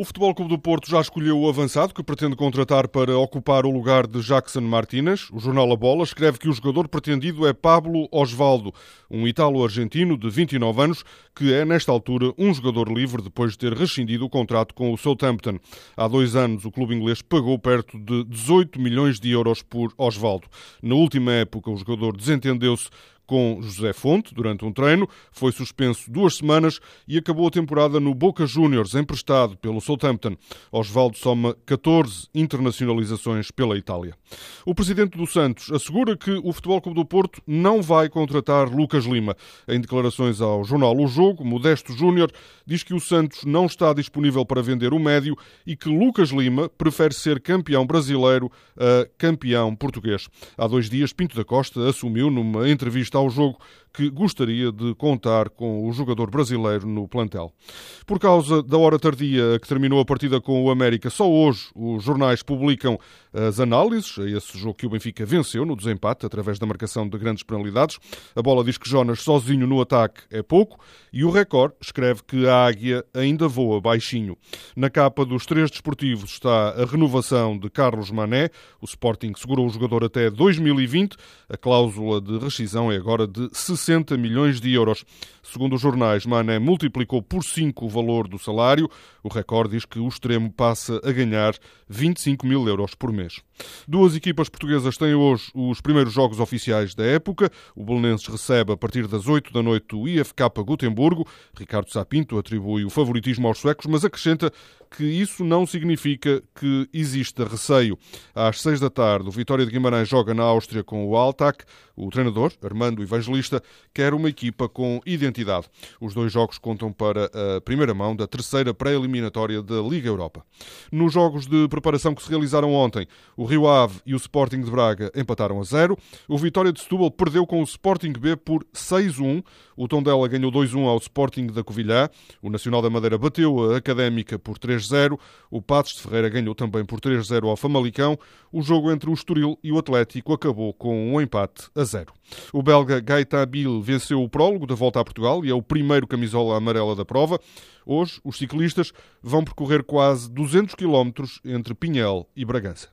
O Futebol Clube do Porto já escolheu o avançado que pretende contratar para ocupar o lugar de Jackson Martínez. O jornal A Bola escreve que o jogador pretendido é Pablo Osvaldo, um italo-argentino de 29 anos, que é, nesta altura, um jogador livre depois de ter rescindido o contrato com o Southampton. Há dois anos, o clube inglês pagou perto de 18 milhões de euros por Osvaldo. Na última época, o jogador desentendeu-se com José Fonte durante um treino, foi suspenso duas semanas e acabou a temporada no Boca Juniors, emprestado pelo Southampton. Osvaldo soma 14 internacionalizações pela Itália. O presidente do Santos assegura que o Futebol Clube do Porto não vai contratar Lucas Lima. Em declarações ao jornal O Jogo, Modesto Júnior diz que o Santos não está disponível para vender o médio e que Lucas Lima prefere ser campeão brasileiro a campeão português. Há dois dias, Pinto da Costa assumiu numa entrevista ao jogo que gostaria de contar com o jogador brasileiro no plantel. Por causa da hora tardia que terminou a partida com o América, só hoje os jornais publicam as análises a esse jogo que o Benfica venceu no desempate através da marcação de grandes penalidades. A bola diz que Jonas sozinho no ataque é pouco e o Record escreve que a águia ainda voa baixinho. Na capa dos três desportivos está a renovação de Carlos Mané. O Sporting segurou o jogador até 2020. A cláusula de rescisão é agora de 60 milhões de euros. Segundo os jornais, Mané multiplicou por 5 o valor do salário. O recorde diz que o extremo passa a ganhar 25 mil euros por mês. Duas equipas portuguesas têm hoje os primeiros jogos oficiais da época. O Belenenses recebe a partir das 8 da noite o IFK Gotemburgo. Ricardo Sapinto atribui o favoritismo aos suecos, mas acrescenta que isso não significa que exista receio. Às 6 da tarde, o Vitória de Guimarães joga na Áustria com o Altac. O treinador, Armando Evangelista, quer uma equipa com identidade. Os dois jogos contam para a primeira mão da terceira pré-eliminatória da Liga Europa. Nos jogos de preparação que se realizaram ontem, o Rio Ave e o Sporting de Braga empataram a zero. O Vitória de Setúbal perdeu com o Sporting B por 6-1. O Tondela ganhou 2-1 ao Sporting da Covilhã. O Nacional da Madeira bateu a Académica por 3-0. O Patos de Ferreira ganhou também por 3-0 ao Famalicão. O jogo entre o Estoril e o Atlético acabou com um empate a 0. O belga Gaeta Bill venceu o prólogo da volta a Portugal e é o primeiro camisola amarela da prova. Hoje, os ciclistas vão percorrer quase 200 quilómetros entre Pinhel e Bragança.